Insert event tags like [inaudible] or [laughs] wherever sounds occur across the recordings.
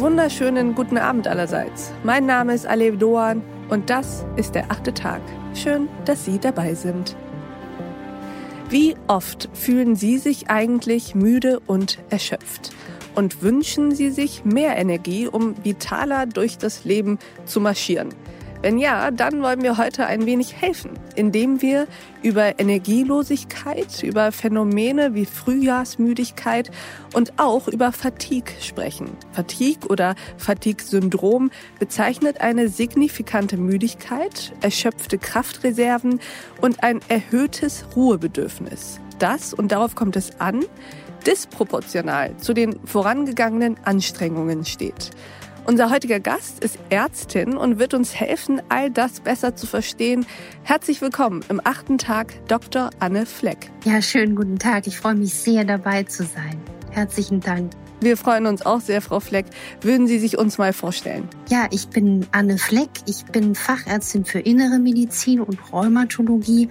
Wunderschönen guten Abend allerseits. Mein Name ist Alev Doan und das ist der achte Tag. Schön, dass Sie dabei sind. Wie oft fühlen Sie sich eigentlich müde und erschöpft? Und wünschen Sie sich mehr Energie, um vitaler durch das Leben zu marschieren? Wenn ja, dann wollen wir heute ein wenig helfen, indem wir über Energielosigkeit, über Phänomene wie Frühjahrsmüdigkeit und auch über Fatigue sprechen. Fatigue oder Fatigue-Syndrom bezeichnet eine signifikante Müdigkeit, erschöpfte Kraftreserven und ein erhöhtes Ruhebedürfnis. Das, und darauf kommt es an, disproportional zu den vorangegangenen Anstrengungen steht. Unser heutiger Gast ist Ärztin und wird uns helfen, all das besser zu verstehen. Herzlich willkommen im achten Tag Dr. Anne Fleck. Ja, schönen guten Tag. Ich freue mich sehr dabei zu sein. Herzlichen Dank. Wir freuen uns auch sehr, Frau Fleck. Würden Sie sich uns mal vorstellen? Ja, ich bin Anne Fleck. Ich bin Fachärztin für Innere Medizin und Rheumatologie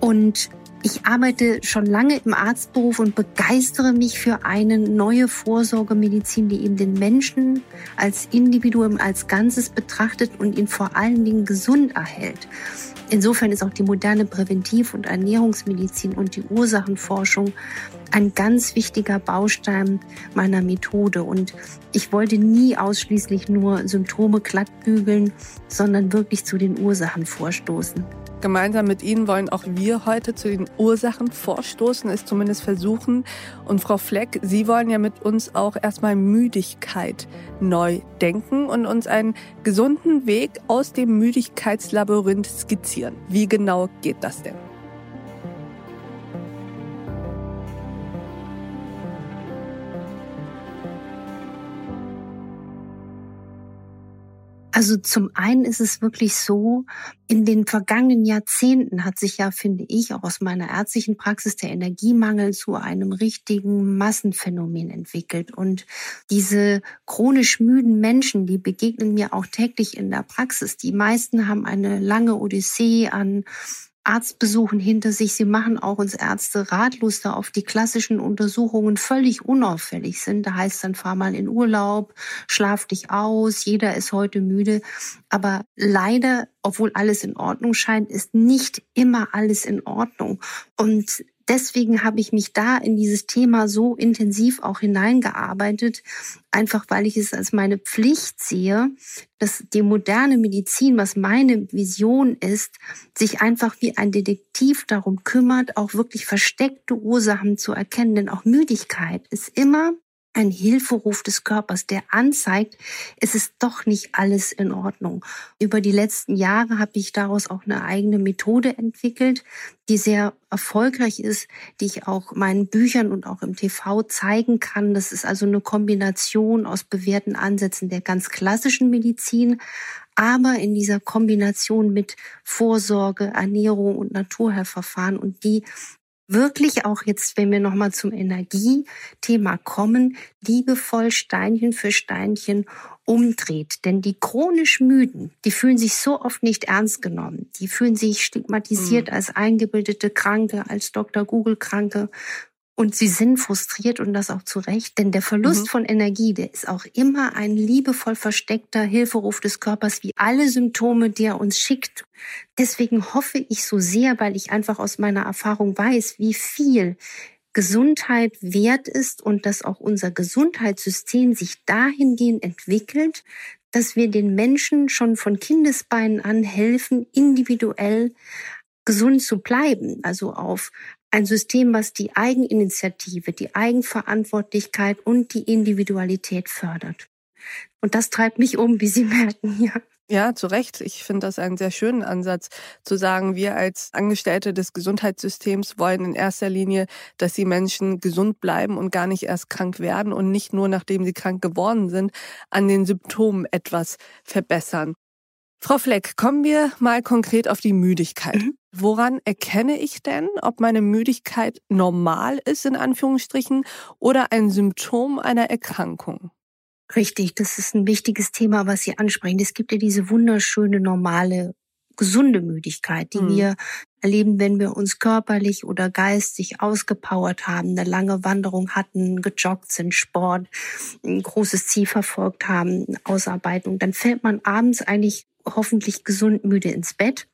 und ich arbeite schon lange im Arztberuf und begeistere mich für eine neue Vorsorgemedizin, die eben den Menschen als Individuum, als Ganzes betrachtet und ihn vor allen Dingen gesund erhält. Insofern ist auch die moderne Präventiv- und Ernährungsmedizin und die Ursachenforschung ein ganz wichtiger Baustein meiner Methode. Und ich wollte nie ausschließlich nur Symptome glattbügeln, sondern wirklich zu den Ursachen vorstoßen. Gemeinsam mit Ihnen wollen auch wir heute zu den Ursachen vorstoßen, es zumindest versuchen. Und Frau Fleck, Sie wollen ja mit uns auch erstmal Müdigkeit neu denken und uns einen gesunden Weg aus dem Müdigkeitslabyrinth skizzieren. Wie genau geht das denn? Also zum einen ist es wirklich so, in den vergangenen Jahrzehnten hat sich ja, finde ich, auch aus meiner ärztlichen Praxis der Energiemangel zu einem richtigen Massenphänomen entwickelt. Und diese chronisch müden Menschen, die begegnen mir auch täglich in der Praxis. Die meisten haben eine lange Odyssee an Arztbesuchen hinter sich. Sie machen auch uns Ärzte ratlos, da auf die klassischen Untersuchungen völlig unauffällig sind. Da heißt dann, fahr mal in Urlaub, schlaf dich aus, jeder ist heute müde. Aber leider, obwohl alles in Ordnung scheint, ist nicht immer alles in Ordnung. Und deswegen habe ich mich da in dieses Thema so intensiv auch hineingearbeitet, einfach weil ich es als meine Pflicht sehe, dass die moderne Medizin, was meine Vision ist, sich einfach wie ein Detektiv darum kümmert, auch wirklich versteckte Ursachen zu erkennen. Denn auch Müdigkeit ist immer ein Hilferuf des Körpers, der anzeigt, es ist doch nicht alles in Ordnung. Über die letzten Jahre habe ich daraus auch eine eigene Methode entwickelt, die sehr erfolgreich ist, die ich auch meinen Büchern und auch im TV zeigen kann. Das ist also eine Kombination aus bewährten Ansätzen der ganz klassischen Medizin, aber in dieser Kombination mit Vorsorge, Ernährung und Naturheilverfahren und die wirklich auch jetzt, wenn wir nochmal zum Energiethema kommen, liebevoll Steinchen für Steinchen umdreht. Denn die chronisch Müden, die fühlen sich so oft nicht ernst genommen. Die fühlen sich stigmatisiert mhm. als eingebildete Kranke, als Dr. Google Kranke. Und sie sind frustriert und das auch zu Recht, denn der Verlust mhm. von Energie, der ist auch immer ein liebevoll versteckter Hilferuf des Körpers, wie alle Symptome, die er uns schickt. Deswegen hoffe ich so sehr, weil ich einfach aus meiner Erfahrung weiß, wie viel Gesundheit wert ist und dass auch unser Gesundheitssystem sich dahingehend entwickelt, dass wir den Menschen schon von Kindesbeinen an helfen, individuell gesund zu bleiben, also auf ein System, was die Eigeninitiative, die Eigenverantwortlichkeit und die Individualität fördert. Und das treibt mich um, wie Sie [laughs] merken, ja. Ja, zu Recht. Ich finde das einen sehr schönen Ansatz, zu sagen, wir als Angestellte des Gesundheitssystems wollen in erster Linie, dass die Menschen gesund bleiben und gar nicht erst krank werden und nicht nur, nachdem sie krank geworden sind, an den Symptomen etwas verbessern. Frau Fleck, kommen wir mal konkret auf die Müdigkeit. Mhm. Woran erkenne ich denn, ob meine Müdigkeit normal ist, in Anführungsstrichen, oder ein Symptom einer Erkrankung? Richtig, das ist ein wichtiges Thema, was Sie ansprechen. Es gibt ja diese wunderschöne normale gesunde Müdigkeit, die mhm. wir erleben, wenn wir uns körperlich oder geistig ausgepowert haben, eine lange Wanderung hatten, gejoggt sind, Sport, ein großes Ziel verfolgt haben, Ausarbeitung, dann fällt man abends eigentlich hoffentlich gesund müde ins Bett.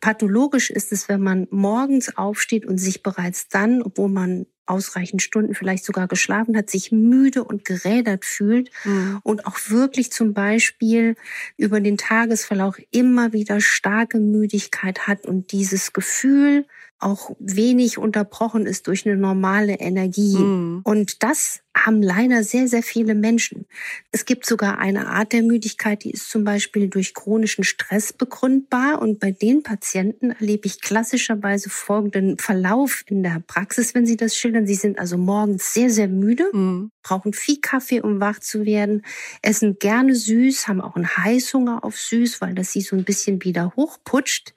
Pathologisch ist es, wenn man morgens aufsteht und sich bereits dann, obwohl man ausreichend Stunden vielleicht sogar geschlafen hat, sich müde und gerädert fühlt mhm. und auch wirklich zum Beispiel über den Tagesverlauf immer wieder starke Müdigkeit hat und dieses Gefühl auch wenig unterbrochen ist durch eine normale Energie. Mhm. Und das haben leider sehr, sehr viele Menschen. Es gibt sogar eine Art der Müdigkeit, die ist zum Beispiel durch chronischen Stress begründbar. Und bei den Patienten erlebe ich klassischerweise folgenden Verlauf in der Praxis, wenn sie das schildern. Sie sind also morgens sehr, sehr müde, mhm. brauchen viel Kaffee, um wach zu werden, essen gerne süß, haben auch einen Heißhunger auf süß, weil das sie so ein bisschen wieder hochputscht.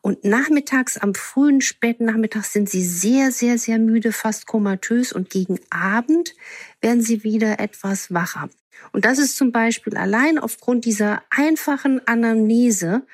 Und nachmittags, am frühen, späten Nachmittag sind sie sehr, sehr, sehr müde, fast komatös. Und gegen Abend werden sie wieder etwas wacher. Und das ist zum Beispiel allein aufgrund dieser einfachen Anamnese,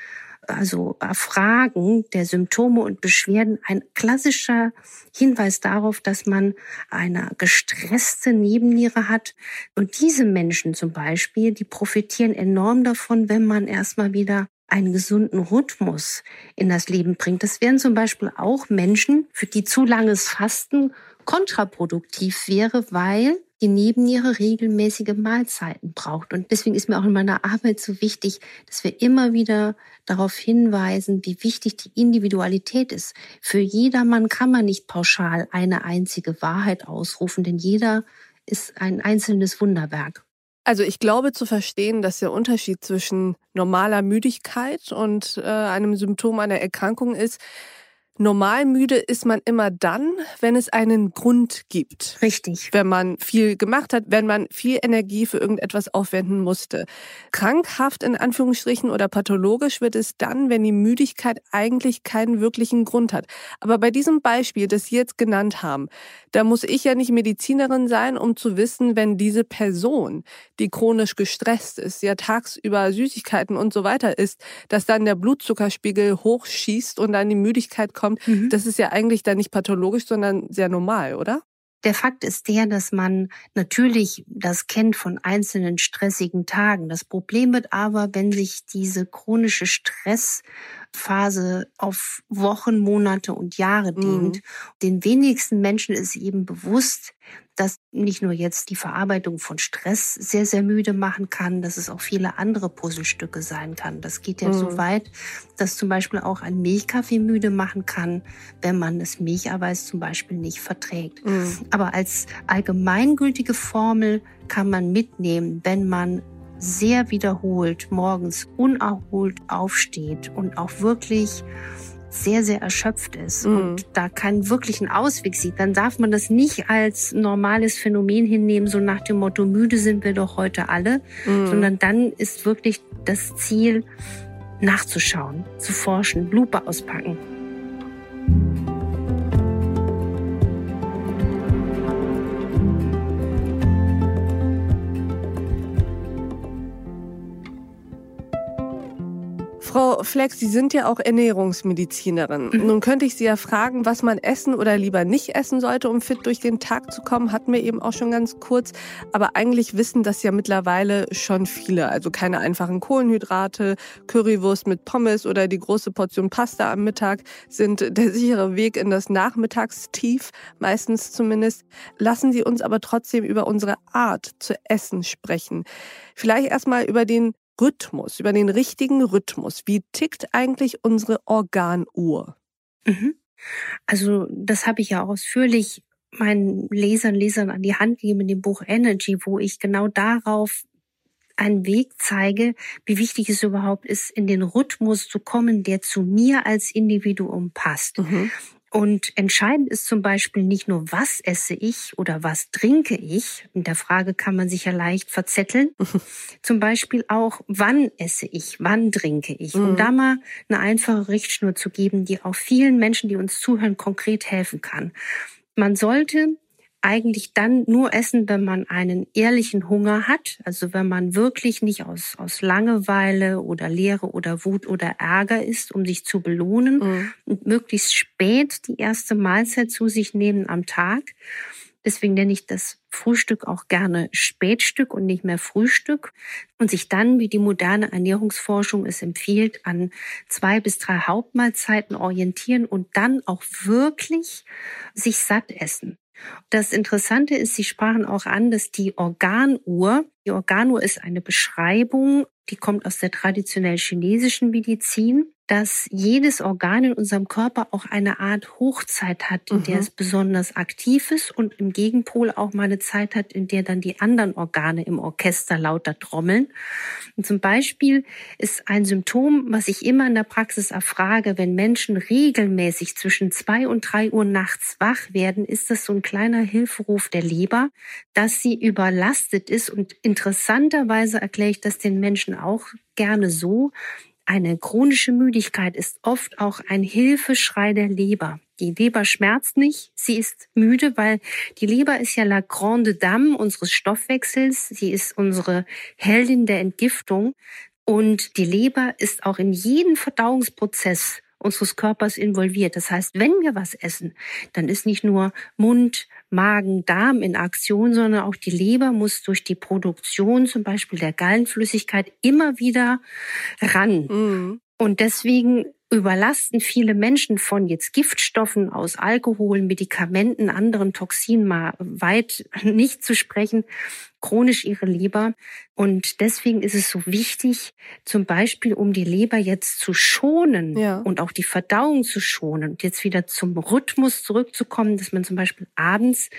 also Fragen der Symptome und Beschwerden, ein klassischer Hinweis darauf, dass man eine gestresste Nebenniere hat. Und diese Menschen zum Beispiel, die profitieren enorm davon, wenn man erstmal wieder einen gesunden Rhythmus in das Leben bringt. Das wären zum Beispiel auch Menschen, für die zu langes Fasten kontraproduktiv wäre, weil die Nebenniere regelmäßige Mahlzeiten braucht. Und deswegen ist mir auch in meiner Arbeit so wichtig, dass wir immer wieder darauf hinweisen, wie wichtig die Individualität ist. Für jedermann kann man nicht pauschal eine einzige Wahrheit ausrufen, denn jeder ist ein einzelnes Wunderwerk. Also ich glaube zu verstehen, dass der Unterschied zwischen normaler Müdigkeit und äh, einem Symptom einer Erkrankung ist, Normal müde ist man immer dann, wenn es einen Grund gibt. Richtig. Wenn man viel gemacht hat, wenn man viel Energie für irgendetwas aufwenden musste. Krankhaft in Anführungsstrichen oder pathologisch wird es dann, wenn die Müdigkeit eigentlich keinen wirklichen Grund hat. Aber bei diesem Beispiel, das Sie jetzt genannt haben, da muss ich ja nicht Medizinerin sein, um zu wissen, wenn diese Person, die chronisch gestresst ist, ja tagsüber Süßigkeiten und so weiter isst, dass dann der Blutzuckerspiegel hochschießt und dann die Müdigkeit kommt kommt, mhm. das ist ja eigentlich dann nicht pathologisch, sondern sehr normal, oder? Der Fakt ist der, dass man natürlich das kennt von einzelnen stressigen Tagen. Das Problem wird aber, wenn sich diese chronische Stressphase auf Wochen, Monate und Jahre dehnt. Mhm. Den wenigsten Menschen ist eben bewusst, dass nicht nur jetzt die Verarbeitung von Stress sehr, sehr müde machen kann, dass es auch viele andere Puzzlestücke sein kann. Das geht ja mhm. so weit, dass zum Beispiel auch ein Milchkaffee müde machen kann, wenn man das Milcheiweiß zum Beispiel nicht verträgt. Mhm. Aber als allgemeingültige Formel kann man mitnehmen, wenn man sehr wiederholt morgens unerholt aufsteht und auch wirklich sehr, sehr erschöpft ist mhm. und da keinen wirklichen Ausweg sieht, dann darf man das nicht als normales Phänomen hinnehmen, so nach dem Motto, müde sind wir doch heute alle, mhm. sondern dann ist wirklich das Ziel, nachzuschauen, zu forschen, Lupe auspacken. Frau Flex, Sie sind ja auch Ernährungsmedizinerin. Mhm. Nun könnte ich Sie ja fragen, was man essen oder lieber nicht essen sollte, um fit durch den Tag zu kommen. Hatten wir eben auch schon ganz kurz. Aber eigentlich wissen das ja mittlerweile schon viele. Also keine einfachen Kohlenhydrate, Currywurst mit Pommes oder die große Portion Pasta am Mittag sind der sichere Weg in das Nachmittagstief, meistens zumindest. Lassen Sie uns aber trotzdem über unsere Art zu essen sprechen. Vielleicht erstmal über den Rhythmus, über den richtigen Rhythmus. Wie tickt eigentlich unsere Organuhr? Mhm. Also das habe ich ja ausführlich meinen Lesern, Lesern an die Hand gegeben in dem Buch Energy, wo ich genau darauf einen Weg zeige, wie wichtig es überhaupt ist, in den Rhythmus zu kommen, der zu mir als Individuum passt. Mhm. Und entscheidend ist zum Beispiel nicht nur, was esse ich oder was trinke ich. In der Frage kann man sich ja leicht verzetteln. [laughs] zum Beispiel auch, wann esse ich, wann trinke ich. Um mhm. da mal eine einfache Richtschnur zu geben, die auch vielen Menschen, die uns zuhören, konkret helfen kann. Man sollte eigentlich dann nur essen, wenn man einen ehrlichen Hunger hat, also wenn man wirklich nicht aus, aus Langeweile oder Leere oder Wut oder Ärger ist, um sich zu belohnen mhm. und möglichst spät die erste Mahlzeit zu sich nehmen am Tag. Deswegen nenne ich das Frühstück auch gerne Spätstück und nicht mehr Frühstück. Und sich dann, wie die moderne Ernährungsforschung es empfiehlt, an zwei bis drei Hauptmahlzeiten orientieren und dann auch wirklich sich satt essen. Das Interessante ist, Sie sprachen auch an, dass die Organuhr, die Organuhr ist eine Beschreibung, die kommt aus der traditionell chinesischen Medizin dass jedes Organ in unserem Körper auch eine Art Hochzeit hat, in mhm. der es besonders aktiv ist und im Gegenpol auch mal eine Zeit hat, in der dann die anderen Organe im Orchester lauter trommeln. Und zum Beispiel ist ein Symptom, was ich immer in der Praxis erfrage, wenn Menschen regelmäßig zwischen zwei und drei Uhr nachts wach werden, ist das so ein kleiner Hilferuf der Leber, dass sie überlastet ist. Und interessanterweise erkläre ich das den Menschen auch gerne so, eine chronische Müdigkeit ist oft auch ein Hilfeschrei der Leber. Die Leber schmerzt nicht, sie ist müde, weil die Leber ist ja la grande dame unseres Stoffwechsels, sie ist unsere Heldin der Entgiftung und die Leber ist auch in jeden Verdauungsprozess unseres Körpers involviert. Das heißt, wenn wir was essen, dann ist nicht nur Mund, Magen, Darm in Aktion, sondern auch die Leber muss durch die Produktion zum Beispiel der Gallenflüssigkeit immer wieder ran. Mhm. Und deswegen überlasten viele Menschen von jetzt Giftstoffen aus Alkohol, Medikamenten, anderen Toxinen mal weit nicht zu sprechen, chronisch ihre Leber. Und deswegen ist es so wichtig, zum Beispiel, um die Leber jetzt zu schonen ja. und auch die Verdauung zu schonen und jetzt wieder zum Rhythmus zurückzukommen, dass man zum Beispiel abends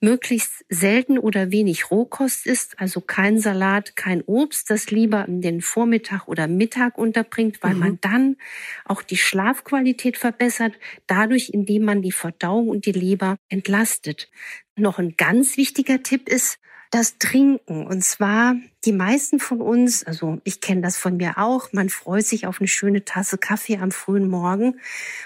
möglichst selten oder wenig Rohkost isst, also kein Salat, kein Obst, das lieber in den Vormittag oder Mittag unterbringt, weil mhm. man dann auch die Schlafqualität verbessert, dadurch, indem man die Verdauung und die Leber entlastet. Noch ein ganz wichtiger Tipp ist, das Trinken. Und zwar die meisten von uns, also ich kenne das von mir auch, man freut sich auf eine schöne Tasse Kaffee am frühen Morgen.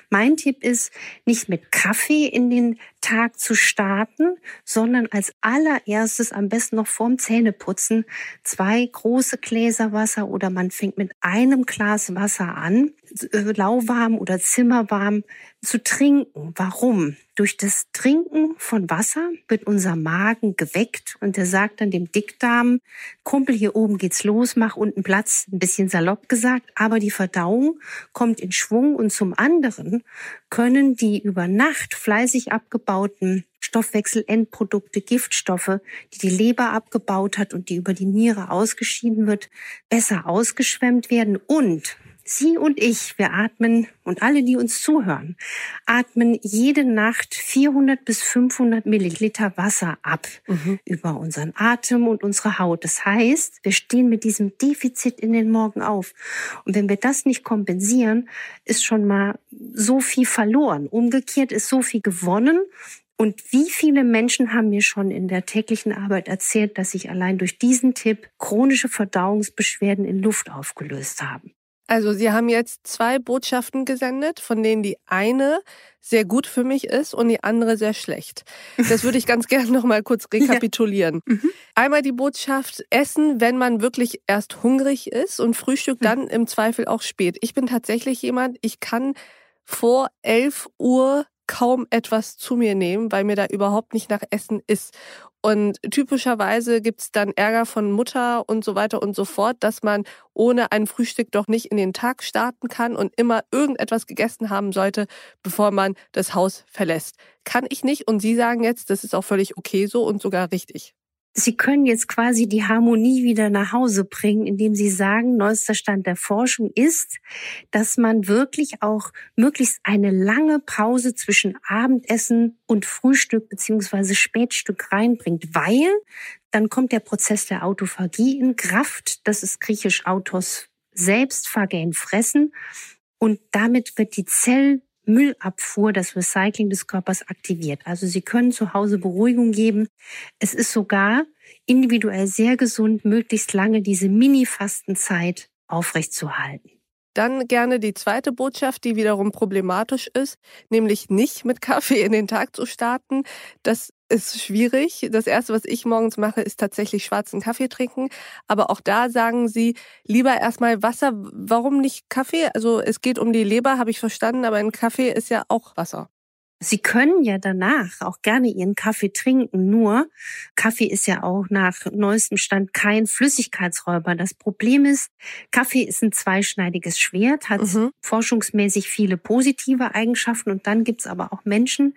Mein Tipp ist, nicht mit Kaffee in den Tag zu starten, sondern als allererstes am besten noch vorm Zähneputzen zwei große Gläser Wasser oder man fängt mit einem Glas Wasser an, lauwarm oder zimmerwarm zu trinken. Warum? Durch das Trinken von Wasser wird unser Magen geweckt und der sagt dann dem Dickdarm, Kumpel, hier oben geht's los, mach unten Platz, ein bisschen salopp gesagt, aber die Verdauung kommt in Schwung und zum anderen können die über Nacht fleißig abgebauten Stoffwechselendprodukte, Giftstoffe, die die Leber abgebaut hat und die über die Niere ausgeschieden wird, besser ausgeschwemmt werden. Und Sie und ich, wir atmen und alle, die uns zuhören, atmen jede Nacht 400 bis 500 Milliliter Wasser ab mhm. über unseren Atem und unsere Haut. Das heißt, wir stehen mit diesem Defizit in den Morgen auf. Und wenn wir das nicht kompensieren, ist schon mal so viel verloren. Umgekehrt ist so viel gewonnen. Und wie viele Menschen haben mir schon in der täglichen Arbeit erzählt, dass sich allein durch diesen Tipp chronische Verdauungsbeschwerden in Luft aufgelöst haben? Also Sie haben jetzt zwei Botschaften gesendet, von denen die eine sehr gut für mich ist und die andere sehr schlecht. Das würde ich ganz [laughs] gerne noch mal kurz rekapitulieren. Ja. Mhm. Einmal die Botschaft Essen, wenn man wirklich erst hungrig ist und Frühstück mhm. dann im Zweifel auch spät. Ich bin tatsächlich jemand, ich kann vor 11 Uhr kaum etwas zu mir nehmen, weil mir da überhaupt nicht nach Essen ist. Und typischerweise gibt's dann Ärger von Mutter und so weiter und so fort, dass man ohne ein Frühstück doch nicht in den Tag starten kann und immer irgendetwas gegessen haben sollte, bevor man das Haus verlässt. Kann ich nicht und Sie sagen jetzt, das ist auch völlig okay so und sogar richtig. Sie können jetzt quasi die Harmonie wieder nach Hause bringen, indem Sie sagen, neuester Stand der Forschung ist, dass man wirklich auch möglichst eine lange Pause zwischen Abendessen und Frühstück beziehungsweise Spätstück reinbringt, weil dann kommt der Prozess der Autophagie in Kraft. Das ist griechisch Autos selbst, Phagein fressen. Und damit wird die Zell Müllabfuhr, das Recycling des Körpers aktiviert. Also Sie können zu Hause Beruhigung geben. Es ist sogar individuell sehr gesund, möglichst lange diese Mini-Fastenzeit aufrechtzuerhalten. Dann gerne die zweite Botschaft, die wiederum problematisch ist, nämlich nicht mit Kaffee in den Tag zu starten. Das ist schwierig. Das erste, was ich morgens mache, ist tatsächlich schwarzen Kaffee trinken. Aber auch da sagen sie lieber erstmal Wasser. Warum nicht Kaffee? Also es geht um die Leber, habe ich verstanden, aber ein Kaffee ist ja auch Wasser. Sie können ja danach auch gerne Ihren Kaffee trinken, nur Kaffee ist ja auch nach neuestem Stand kein Flüssigkeitsräuber. Das Problem ist, Kaffee ist ein zweischneidiges Schwert, hat mhm. forschungsmäßig viele positive Eigenschaften und dann gibt's aber auch Menschen,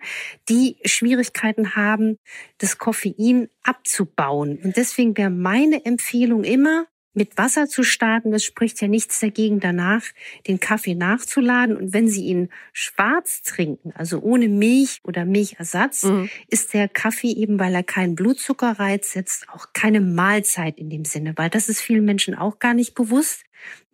die Schwierigkeiten haben, das Koffein abzubauen. Und deswegen wäre meine Empfehlung immer, mit Wasser zu starten, das spricht ja nichts dagegen danach, den Kaffee nachzuladen. Und wenn Sie ihn schwarz trinken, also ohne Milch oder Milchersatz, mhm. ist der Kaffee eben, weil er keinen Blutzuckerreiz setzt, auch keine Mahlzeit in dem Sinne, weil das ist vielen Menschen auch gar nicht bewusst,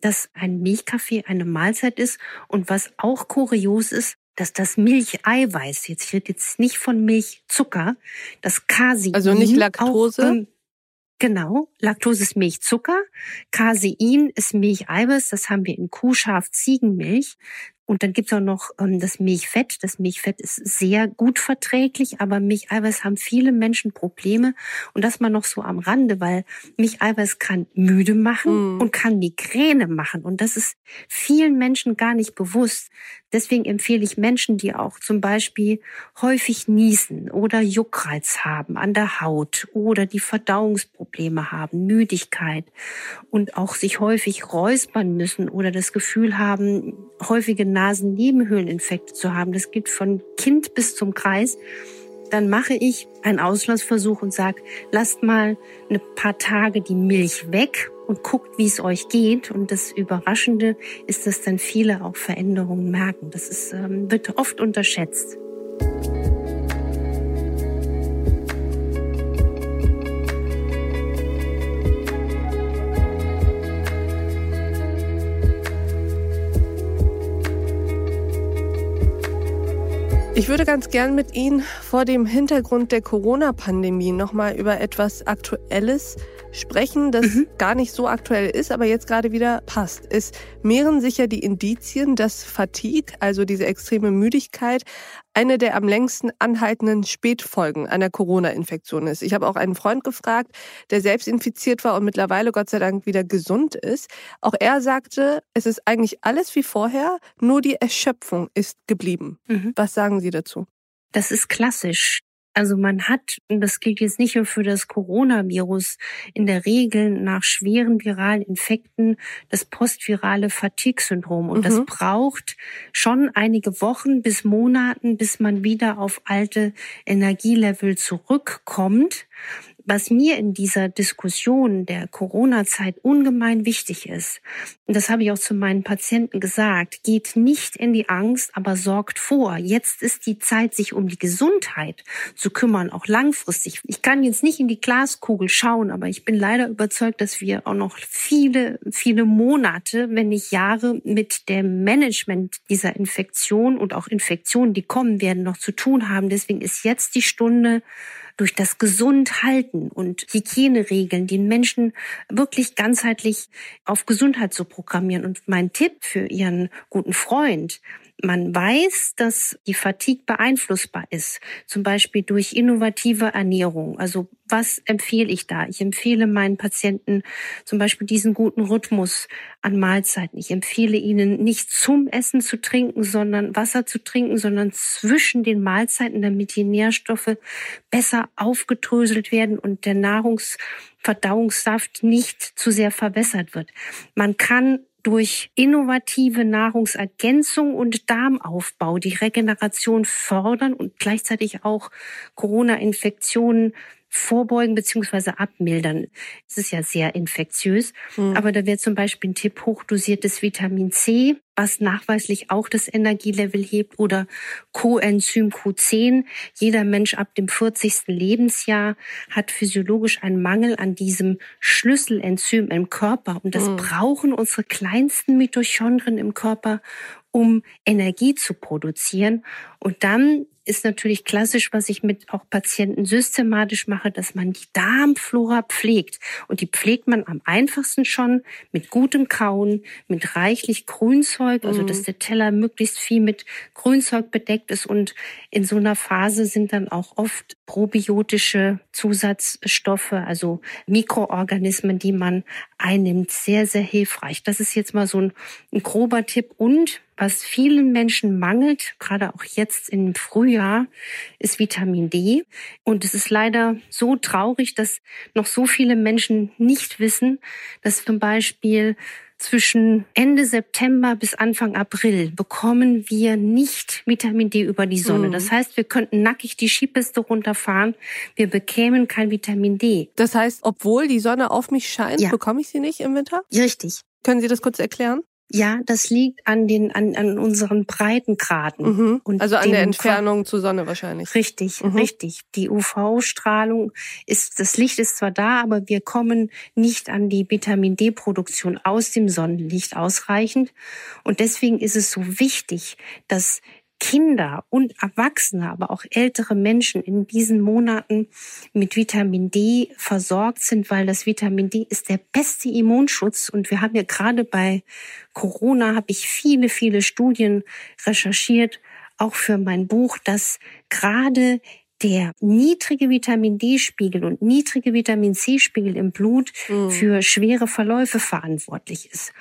dass ein Milchkaffee eine Mahlzeit ist. Und was auch kurios ist, dass das Milcheiweiß, jetzt ich rede jetzt nicht von Milchzucker, das Casein. Also nicht Laktose? Auch, ähm, Genau, Laktose ist Milchzucker, Casein ist Milcheiweiß, das haben wir in Kuh, Schaf, Ziegenmilch. Und dann gibt's auch noch ähm, das Milchfett. Das Milchfett ist sehr gut verträglich, aber Milcheiweiß haben viele Menschen Probleme. Und das mal noch so am Rande, weil Milcheiweiß kann müde machen mm. und kann Migräne machen. Und das ist vielen Menschen gar nicht bewusst. Deswegen empfehle ich Menschen, die auch zum Beispiel häufig niesen oder Juckreiz haben an der Haut oder die Verdauungsprobleme haben, Müdigkeit und auch sich häufig räuspern müssen oder das Gefühl haben, häufige Nasennebenhöhleninfekte zu haben. Das geht von Kind bis zum Kreis. Dann mache ich einen Auslassversuch und sage, lasst mal ein paar Tage die Milch weg und guckt, wie es euch geht. Und das Überraschende ist, dass dann viele auch Veränderungen merken. Das ist, ähm, wird oft unterschätzt. Ich würde ganz gern mit Ihnen vor dem Hintergrund der Corona-Pandemie nochmal über etwas Aktuelles sprechen, das mhm. gar nicht so aktuell ist, aber jetzt gerade wieder passt. Es mehren sich ja die Indizien, dass Fatigue, also diese extreme Müdigkeit, eine der am längsten anhaltenden Spätfolgen einer Corona-Infektion ist. Ich habe auch einen Freund gefragt, der selbst infiziert war und mittlerweile Gott sei Dank wieder gesund ist. Auch er sagte, es ist eigentlich alles wie vorher, nur die Erschöpfung ist geblieben. Mhm. Was sagen Sie dazu? Das ist klassisch. Also man hat, und das gilt jetzt nicht nur für das Coronavirus, in der Regel nach schweren viralen Infekten das postvirale Fatigue-Syndrom. Und mhm. das braucht schon einige Wochen bis Monaten, bis man wieder auf alte Energielevel zurückkommt. Was mir in dieser Diskussion der Corona-Zeit ungemein wichtig ist, und das habe ich auch zu meinen Patienten gesagt, geht nicht in die Angst, aber sorgt vor. Jetzt ist die Zeit, sich um die Gesundheit zu kümmern, auch langfristig. Ich kann jetzt nicht in die Glaskugel schauen, aber ich bin leider überzeugt, dass wir auch noch viele, viele Monate, wenn nicht Jahre mit dem Management dieser Infektion und auch Infektionen, die kommen werden, noch zu tun haben. Deswegen ist jetzt die Stunde, durch das Gesundhalten und Hygieneregeln den Menschen wirklich ganzheitlich auf Gesundheit zu programmieren. Und mein Tipp für Ihren guten Freund, man weiß, dass die Fatigue beeinflussbar ist, zum Beispiel durch innovative Ernährung. Also was empfehle ich da? Ich empfehle meinen Patienten zum Beispiel diesen guten Rhythmus an Mahlzeiten. Ich empfehle ihnen nicht zum Essen zu trinken, sondern Wasser zu trinken, sondern zwischen den Mahlzeiten, damit die Nährstoffe besser aufgedröselt werden und der Nahrungsverdauungssaft nicht zu sehr verwässert wird. Man kann durch innovative Nahrungsergänzung und Darmaufbau die Regeneration fördern und gleichzeitig auch Corona-Infektionen vorbeugen beziehungsweise abmildern. Es ist ja sehr infektiös, mhm. aber da wäre zum Beispiel ein Tipp hochdosiertes Vitamin C, was nachweislich auch das Energielevel hebt oder Coenzym Q10. Jeder Mensch ab dem 40. Lebensjahr hat physiologisch einen Mangel an diesem Schlüsselenzym im Körper und das mhm. brauchen unsere kleinsten Mitochondrien im Körper, um Energie zu produzieren. Und dann ist natürlich klassisch, was ich mit auch Patienten systematisch mache, dass man die Darmflora pflegt. Und die pflegt man am einfachsten schon mit gutem Kauen, mit reichlich Grünzeug, also dass mhm. der Teller möglichst viel mit Grünzeug bedeckt ist. Und in so einer Phase sind dann auch oft probiotische Zusatzstoffe, also Mikroorganismen, die man einnimmt, sehr, sehr hilfreich. Das ist jetzt mal so ein, ein grober Tipp. Und was vielen Menschen mangelt, gerade auch jetzt im Frühjahr, ist Vitamin D. Und es ist leider so traurig, dass noch so viele Menschen nicht wissen, dass zum Beispiel zwischen Ende September bis Anfang April bekommen wir nicht Vitamin D über die Sonne. Mhm. Das heißt, wir könnten nackig die Skipiste runterfahren, wir bekämen kein Vitamin D. Das heißt, obwohl die Sonne auf mich scheint, ja. bekomme ich sie nicht im Winter? Richtig. Können Sie das kurz erklären? Ja, das liegt an den an, an unseren Breitengraden. Mhm. Und also an der Entfernung zur Sonne wahrscheinlich. Richtig, mhm. richtig. Die UV-Strahlung ist das Licht ist zwar da, aber wir kommen nicht an die Vitamin D-Produktion aus dem Sonnenlicht ausreichend und deswegen ist es so wichtig, dass Kinder und Erwachsene, aber auch ältere Menschen in diesen Monaten mit Vitamin D versorgt sind, weil das Vitamin D ist der beste Immunschutz. Und wir haben ja gerade bei Corona, habe ich viele, viele Studien recherchiert, auch für mein Buch, dass gerade der niedrige Vitamin D-Spiegel und niedrige Vitamin C-Spiegel im Blut mhm. für schwere Verläufe verantwortlich ist.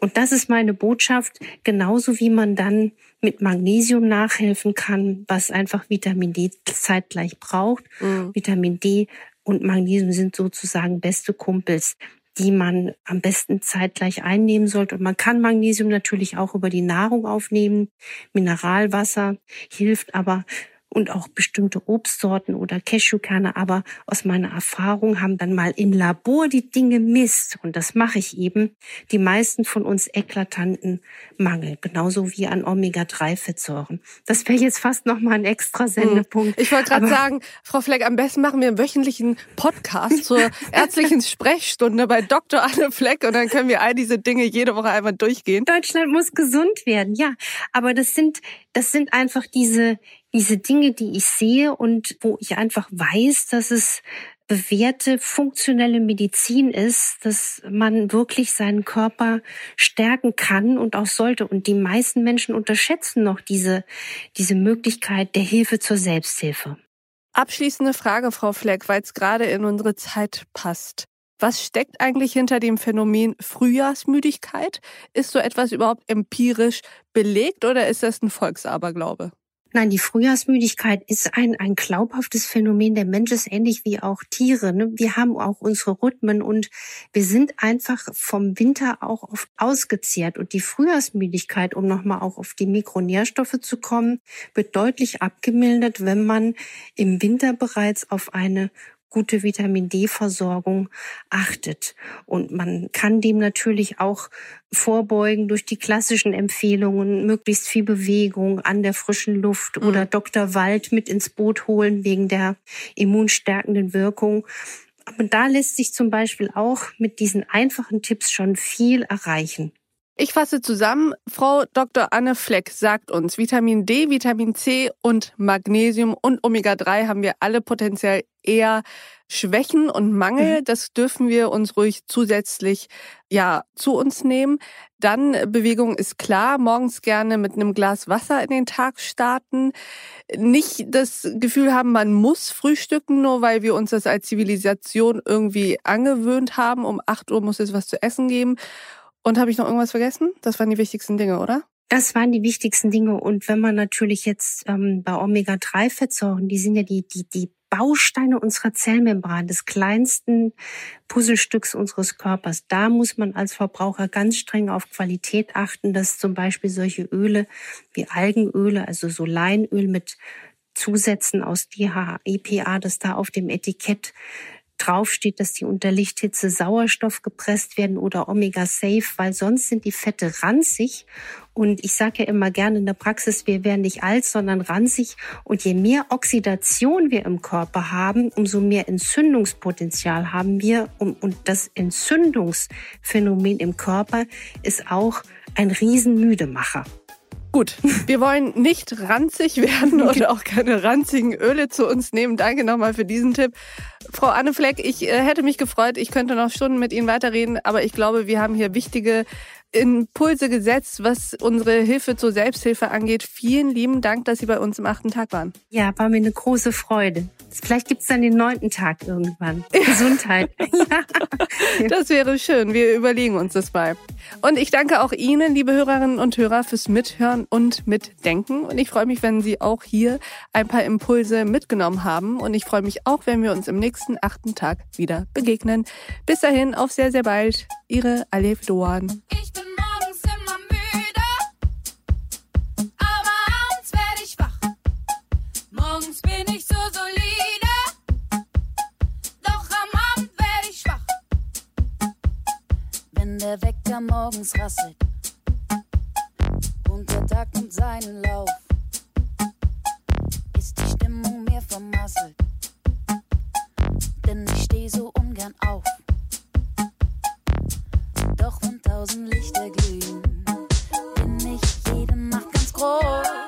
Und das ist meine Botschaft, genauso wie man dann mit Magnesium nachhelfen kann, was einfach Vitamin D zeitgleich braucht. Mhm. Vitamin D und Magnesium sind sozusagen beste Kumpels die man am besten zeitgleich einnehmen sollte. Und man kann Magnesium natürlich auch über die Nahrung aufnehmen. Mineralwasser hilft aber und auch bestimmte Obstsorten oder Cashewkerne. Aber aus meiner Erfahrung haben dann mal im Labor die Dinge misst. Und das mache ich eben. Die meisten von uns eklatanten Mangel. Genauso wie an Omega-3-Fettsäuren. Das wäre jetzt fast noch mal ein extra hm. Sendepunkt. Ich wollte gerade sagen, Frau Fleck, am besten machen wir einen wöchentlichen Podcast zur [laughs] ärztlichen Sprechstunde bei Dr. Anne Fleck und dann können wir all diese Dinge jede Woche einmal durchgehen. Deutschland muss gesund werden, ja. Aber das sind, das sind einfach diese, diese Dinge, die ich sehe und wo ich einfach weiß, dass es bewährte funktionelle Medizin ist, dass man wirklich seinen Körper stärken kann und auch sollte. Und die meisten Menschen unterschätzen noch diese, diese Möglichkeit der Hilfe zur Selbsthilfe. Abschließende Frage, Frau Fleck, weil es gerade in unsere Zeit passt. Was steckt eigentlich hinter dem Phänomen Frühjahrsmüdigkeit? Ist so etwas überhaupt empirisch belegt oder ist das ein Volksaberglaube? Nein, die Frühjahrsmüdigkeit ist ein, ein glaubhaftes Phänomen. Der Mensch ist ähnlich wie auch Tiere. Ne? Wir haben auch unsere Rhythmen und wir sind einfach vom Winter auch oft ausgezehrt. Und die Frühjahrsmüdigkeit, um nochmal auch auf die Mikronährstoffe zu kommen, wird deutlich abgemildert, wenn man im Winter bereits auf eine gute Vitamin D-Versorgung achtet. Und man kann dem natürlich auch vorbeugen durch die klassischen Empfehlungen, möglichst viel Bewegung an der frischen Luft mhm. oder Dr. Wald mit ins Boot holen wegen der immunstärkenden Wirkung. Aber da lässt sich zum Beispiel auch mit diesen einfachen Tipps schon viel erreichen. Ich fasse zusammen, Frau Dr. Anne Fleck sagt uns, Vitamin D, Vitamin C und Magnesium und Omega-3 haben wir alle potenziell eher Schwächen und Mangel. Mhm. Das dürfen wir uns ruhig zusätzlich ja zu uns nehmen. Dann Bewegung ist klar, morgens gerne mit einem Glas Wasser in den Tag starten. Nicht das Gefühl haben, man muss frühstücken, nur weil wir uns das als Zivilisation irgendwie angewöhnt haben. Um acht Uhr muss es was zu essen geben. Und habe ich noch irgendwas vergessen? Das waren die wichtigsten Dinge, oder? Das waren die wichtigsten Dinge. Und wenn man natürlich jetzt ähm, bei Omega-3-Fettsäuren, die sind ja die, die, die Bausteine unserer Zellmembran, des kleinsten Puzzlestücks unseres Körpers. Da muss man als Verbraucher ganz streng auf Qualität achten, dass zum Beispiel solche Öle wie Algenöle, also so Leinöl mit Zusätzen aus DHA, EPA, das da auf dem Etikett draufsteht, dass die unter Lichthitze Sauerstoff gepresst werden oder Omega Safe, weil sonst sind die Fette ranzig. Und ich sage ja immer gerne in der Praxis, wir werden nicht alt, sondern ranzig. Und je mehr Oxidation wir im Körper haben, umso mehr Entzündungspotenzial haben wir. Und das Entzündungsphänomen im Körper ist auch ein Riesenmüdemacher. Gut, wir wollen nicht ranzig werden oder auch keine ranzigen Öle zu uns nehmen. Danke nochmal für diesen Tipp. Frau Anne Fleck, ich äh, hätte mich gefreut, ich könnte noch Stunden mit Ihnen weiterreden, aber ich glaube, wir haben hier wichtige Impulse gesetzt, was unsere Hilfe zur Selbsthilfe angeht. Vielen lieben Dank, dass Sie bei uns im achten Tag waren. Ja, war mir eine große Freude. Vielleicht gibt's dann den neunten Tag irgendwann. [laughs] Gesundheit. [laughs] ja. Das wäre schön. Wir überlegen uns das mal. Und ich danke auch Ihnen, liebe Hörerinnen und Hörer, fürs Mithören und Mitdenken. Und ich freue mich, wenn Sie auch hier ein paar Impulse mitgenommen haben. Und ich freue mich auch, wenn wir uns im nächsten achten Tag wieder begegnen. Bis dahin, auf sehr, sehr bald. Ihre Alef Doan. Der Wecker morgens rasselt und der Tag nimmt seinen Lauf, ist die Stimmung mir vermasselt, denn ich steh so ungern auf. Doch wenn tausend Lichter glühen, bin ich jede Nacht ganz groß.